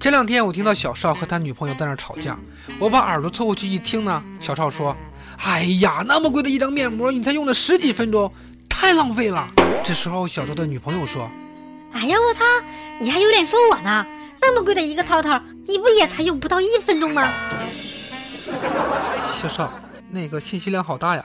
前两天我听到小邵和他女朋友在那吵架，我把耳朵凑过去一听呢，小邵说：“哎呀，那么贵的一张面膜，你才用了十几分钟，太浪费了。”这时候小邵的女朋友说：“哎呀，我操，你还有脸说我呢？那么贵的一个套套，你不也才用不到一分钟吗？”小邵，那个信息量好大呀！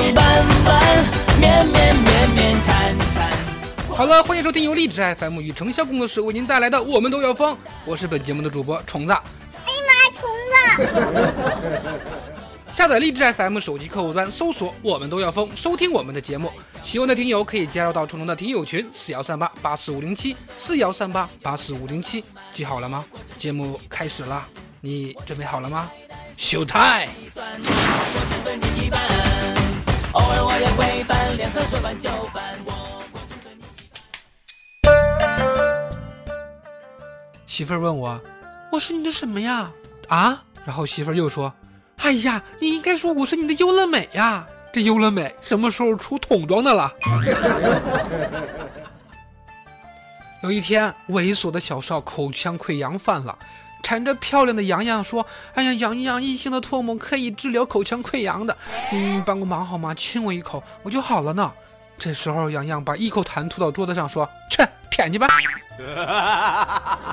月亮弯弯，绵绵绵绵缠缠。好了，欢迎收听由励志 FM 与程潇工作室为您带来的《我们都要疯》，我是本节目的主播虫子。哎呀妈，虫子！下载励志 FM 手机客户端，搜索“我们都要疯”，收听我们的节目。喜欢的听友可以加入到虫虫的听友群：四幺三八八四五零七四幺三八八四五零七。记好了吗？节目开始了，你准备好了吗？秀太。媳妇儿问我：“我是你的什么呀？”啊？然后媳妇儿又说：“哎呀，你应该说我是你的优乐美呀！这优乐美什么时候出桶装的了？” 有一天，猥琐的小少口腔溃疡犯了。缠着漂亮的洋洋说：“哎呀，洋洋，异性的唾沫可以治疗口腔溃疡的，嗯，帮个忙好吗？亲我一口，我就好了呢。”这时候，洋洋把一口痰吐到桌子上，说：“去舔去吧。”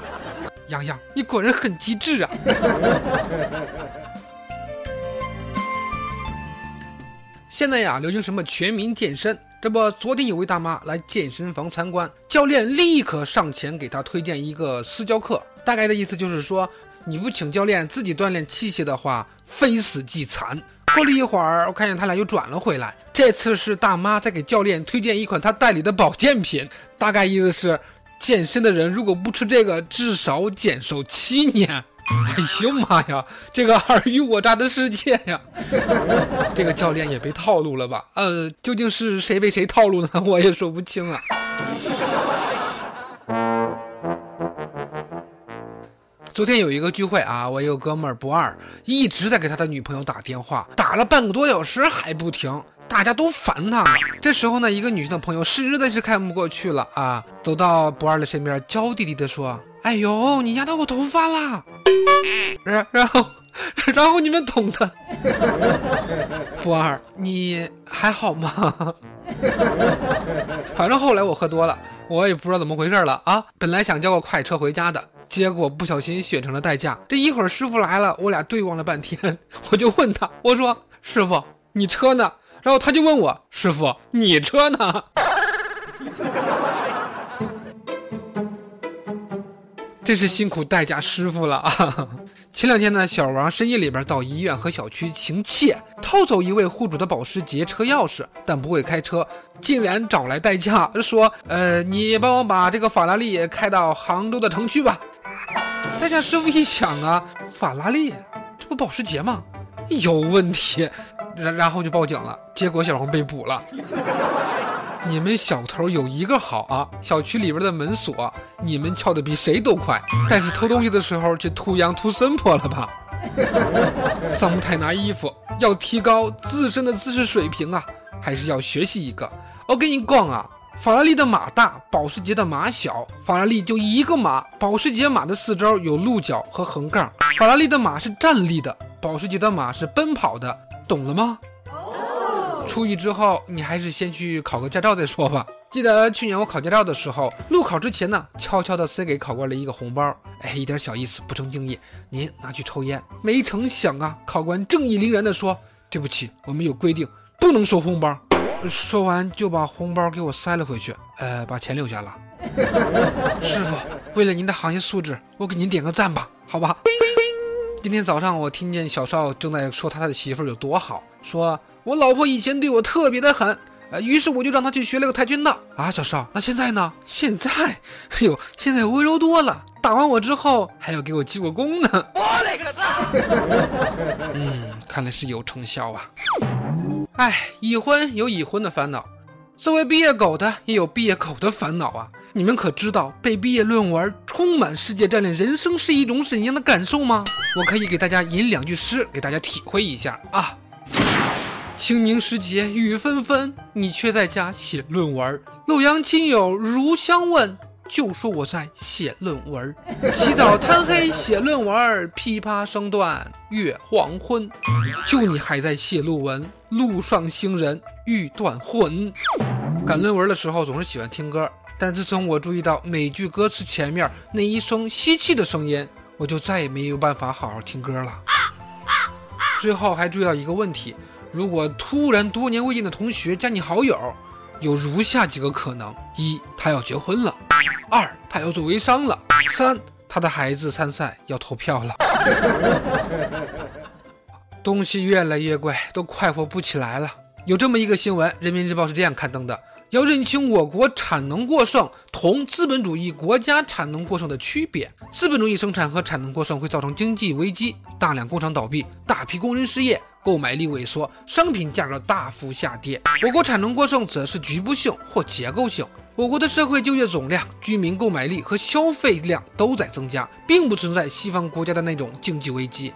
洋洋，你果然很机智啊！现在呀，流行什么全民健身？这不，昨天有位大妈来健身房参观，教练立刻上前给她推荐一个私教课。大概的意思就是说，你不请教练自己锻炼器械的话，非死即残。过了一会儿，我看见他俩又转了回来。这次是大妈在给教练推荐一款他代理的保健品，大概意思是，健身的人如果不吃这个，至少减寿七年。哎呦妈呀，这个尔虞我诈的世界呀！这个教练也被套路了吧？呃，究竟是谁被谁套路呢？我也说不清啊。昨天有一个聚会啊，我一个哥们儿不二一直在给他的女朋友打电话，打了半个多小时还不停，大家都烦他。这时候呢，一个女生的朋友实在是看不过去了啊，走到不二的身边，娇滴滴的说：“哎呦，你压到我头发啦！” 然然后，然后你们懂的。不二，你还好吗？反正后来我喝多了，我也不知道怎么回事了啊。本来想叫个快车回家的。结果不小心选成了代驾，这一会儿师傅来了，我俩对望了半天，我就问他，我说师傅你车呢？然后他就问我师傅你车呢？真是辛苦代驾师傅了啊！前两天呢，小王深夜里边到医院和小区行窃，偷走一位户主的保时捷车钥匙，但不会开车，竟然找来代驾说：“呃，你帮我把这个法拉利开到杭州的城区吧。”代驾师傅一想啊，法拉利，这不保时捷吗？有问题，然然后就报警了，结果小王被捕了。你们小偷有一个好啊，小区里边的门锁你们撬的比谁都快，但是偷东西的时候就图羊图森破了吧？桑木太拿衣服要提高自身的姿势水平啊，还是要学习一个。我跟你讲啊，法拉利的马大，保时捷的马小。法拉利就一个马，保时捷马的四周有鹿角和横杠。法拉利的马是站立的，保时捷的马是奔跑的，懂了吗？初一之后，你还是先去考个驾照再说吧。记得去年我考驾照的时候，路考之前呢，悄悄的塞给考官了一个红包，哎，一点小意思，不成敬意，您拿去抽烟。没成想啊，考官正义凛然的说：“对不起，我们有规定，不能收红包。”说完就把红包给我塞了回去，呃，把钱留下了。师傅，为了您的行业素质，我给您点个赞吧，好吧？今天早上我听见小邵正在说他的媳妇儿有多好，说我老婆以前对我特别的狠，呃，于是我就让她去学了个跆拳道啊。小邵，那现在呢？现在，哎呦，现在温柔多了。打完我之后还要给我记过功呢。我勒个擦！嗯，看来是有成效啊。哎，已婚有已婚的烦恼，作为毕业狗的也有毕业狗的烦恼啊。你们可知道被毕业论文充满世界占领人生是一种怎样的感受吗？我可以给大家吟两句诗，给大家体会一下啊。清明时节雨纷纷，你却在家写论文。洛阳亲友如相问，就说我在写论文。起早贪黑写论文，琵琶声断月黄昏。就你还在写论文，路上行人欲断魂。赶论文的时候总是喜欢听歌。但自从我注意到每句歌词前面那一声吸气的声音，我就再也没有办法好好听歌了。最后还注意到一个问题：如果突然多年未见的同学加你好友，有如下几个可能：一，他要结婚了；二，他要做微商了；三，他的孩子参赛要投票了。东西越来越贵，都快活不起来了。有这么一个新闻，《人民日报》是这样刊登的。要认清我国产能过剩同资本主义国家产能过剩的区别。资本主义生产和产能过剩会造成经济危机，大量工厂倒闭，大批工人失业，购买力萎缩，商品价格大幅下跌。我国产能过剩则是局部性或结构性。我国的社会就业总量、居民购买力和消费量都在增加，并不存在西方国家的那种经济危机。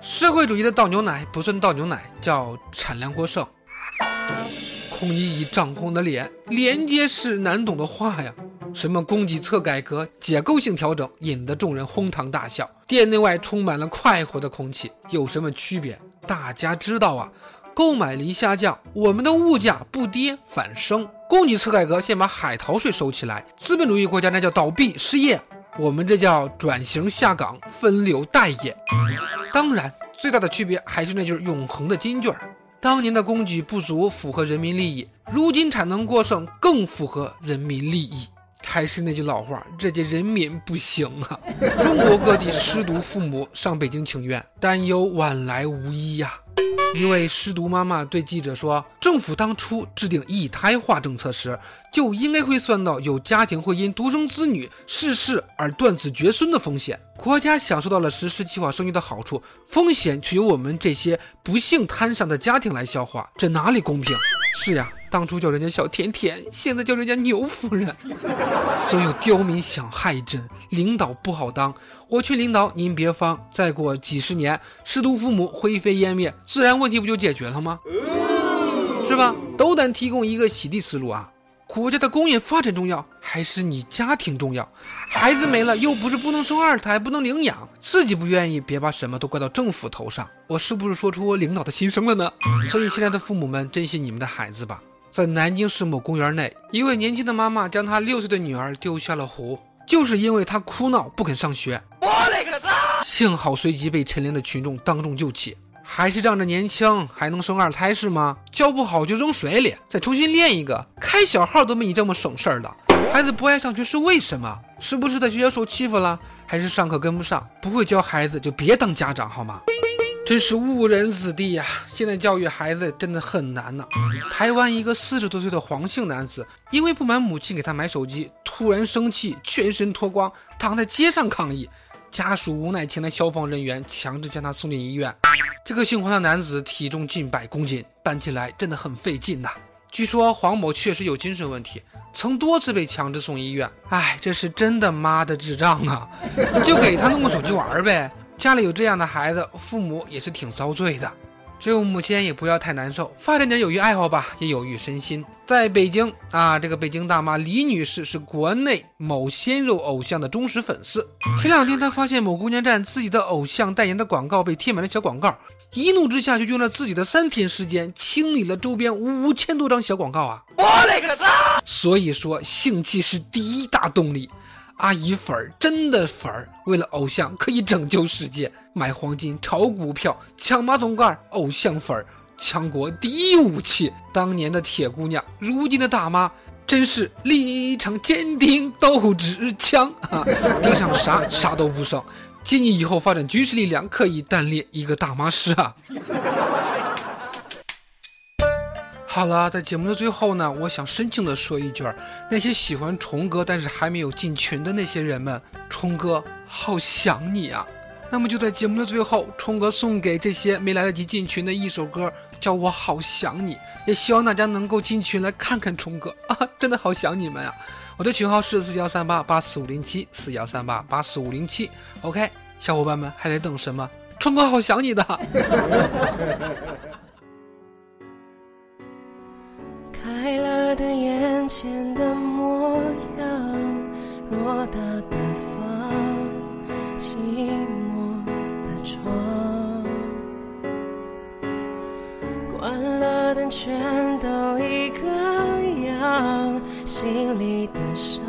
社会主义的倒牛奶不算倒牛奶，叫产量过剩。孔乙己涨红的脸，连接是难懂的话呀。什么供给侧改革、结构性调整，引得众人哄堂大笑。店内外充满了快活的空气，有什么区别？大家知道啊，购买力下降，我们的物价不跌反升。供给侧改革先把海淘税收起来，资本主义国家那叫倒闭失业，我们这叫转型下岗分流待业。当然，最大的区别还是那句永恒的金句儿。当年的供给不足符合人民利益，如今产能过剩更符合人民利益。还是那句老话，这届人民不行啊！中国各地失独父母上北京请愿，担忧晚来无依呀。一位失独妈妈对记者说：“政府当初制定一胎化政策时，就应该会算到有家庭会因独生子女逝世而断子绝孙的风险。国家享受到了实施计划生育的好处，风险却由我们这些不幸摊上的家庭来消化，这哪里公平？”是呀。当初叫人家小甜甜，现在叫人家牛夫人。所有刁民想害朕，领导不好当。我劝领导您别慌，再过几十年，师徒父母灰飞烟灭，自然问题不就解决了吗？是吧？斗胆提供一个洗地思路啊！国家的工业发展重要，还是你家庭重要？孩子没了，又不是不能生二胎，不能领养，自己不愿意，别把什么都怪到政府头上。我是不是说出领导的心声了呢？所以，现在的父母们，珍惜你们的孩子吧。在南京市某公园内，一位年轻的妈妈将她六岁的女儿丢下了湖，就是因为她哭闹不肯上学。我勒个擦！幸好随即被陈列的群众当众救起。还是仗着年轻还能生二胎是吗？教不好就扔水里，再重新练一个。开小号都没你这么省事儿的。孩子不爱上学是为什么？是不是在学校受欺负了？还是上课跟不上？不会教孩子就别当家长好吗？真是误人子弟呀！现在教育孩子真的很难呢。台湾一个四十多岁的黄姓男子，因为不满母亲给他买手机，突然生气，全身脱光，躺在街上抗议。家属无奈请来消防人员，强制将他送进医院。这个姓黄的男子体重近百公斤，搬起来真的很费劲呐。据说黄某确实有精神问题，曾多次被强制送医院。哎，这是真的妈的智障啊！就给他弄个手机玩呗。家里有这样的孩子，父母也是挺遭罪的。只有母亲也不要太难受，发展点有益爱好吧，也有益身心。在北京啊，这个北京大妈李女士是国内某鲜肉偶像的忠实粉丝。前两天她发现某公交站自己的偶像代言的广告被贴满了小广告，一怒之下就用了自己的三天时间清理了周边五千多张小广告啊！我勒个擦！所以说，性气是第一大动力。阿姨粉儿真的粉儿，为了偶像可以拯救世界，买黄金、炒股票、抢马桶盖，偶像粉儿强国第一武器。当年的铁姑娘，如今的大妈，真是立场坚定，斗志强啊！地上啥啥都不剩，建议以后发展军事力量可以单列一个大妈师啊。好了，在节目的最后呢，我想深情的说一句儿：那些喜欢虫哥但是还没有进群的那些人们，虫哥好想你啊！那么就在节目的最后，虫哥送给这些没来得及进群的一首歌，叫我好想你。也希望大家能够进群来看看虫哥啊，真的好想你们啊！我的群号是四幺三八八四五零七四幺三八八四五零七。OK，小伙伴们还在等什么？虫哥好想你的。前的模样，偌大的房，寂寞的窗，关了灯全都一个样，心里的伤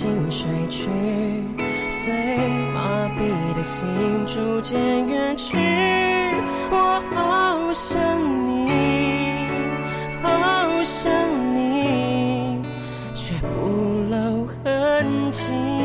心睡去，随麻痹的心逐渐远去。我好想你，好想你，却不露痕迹。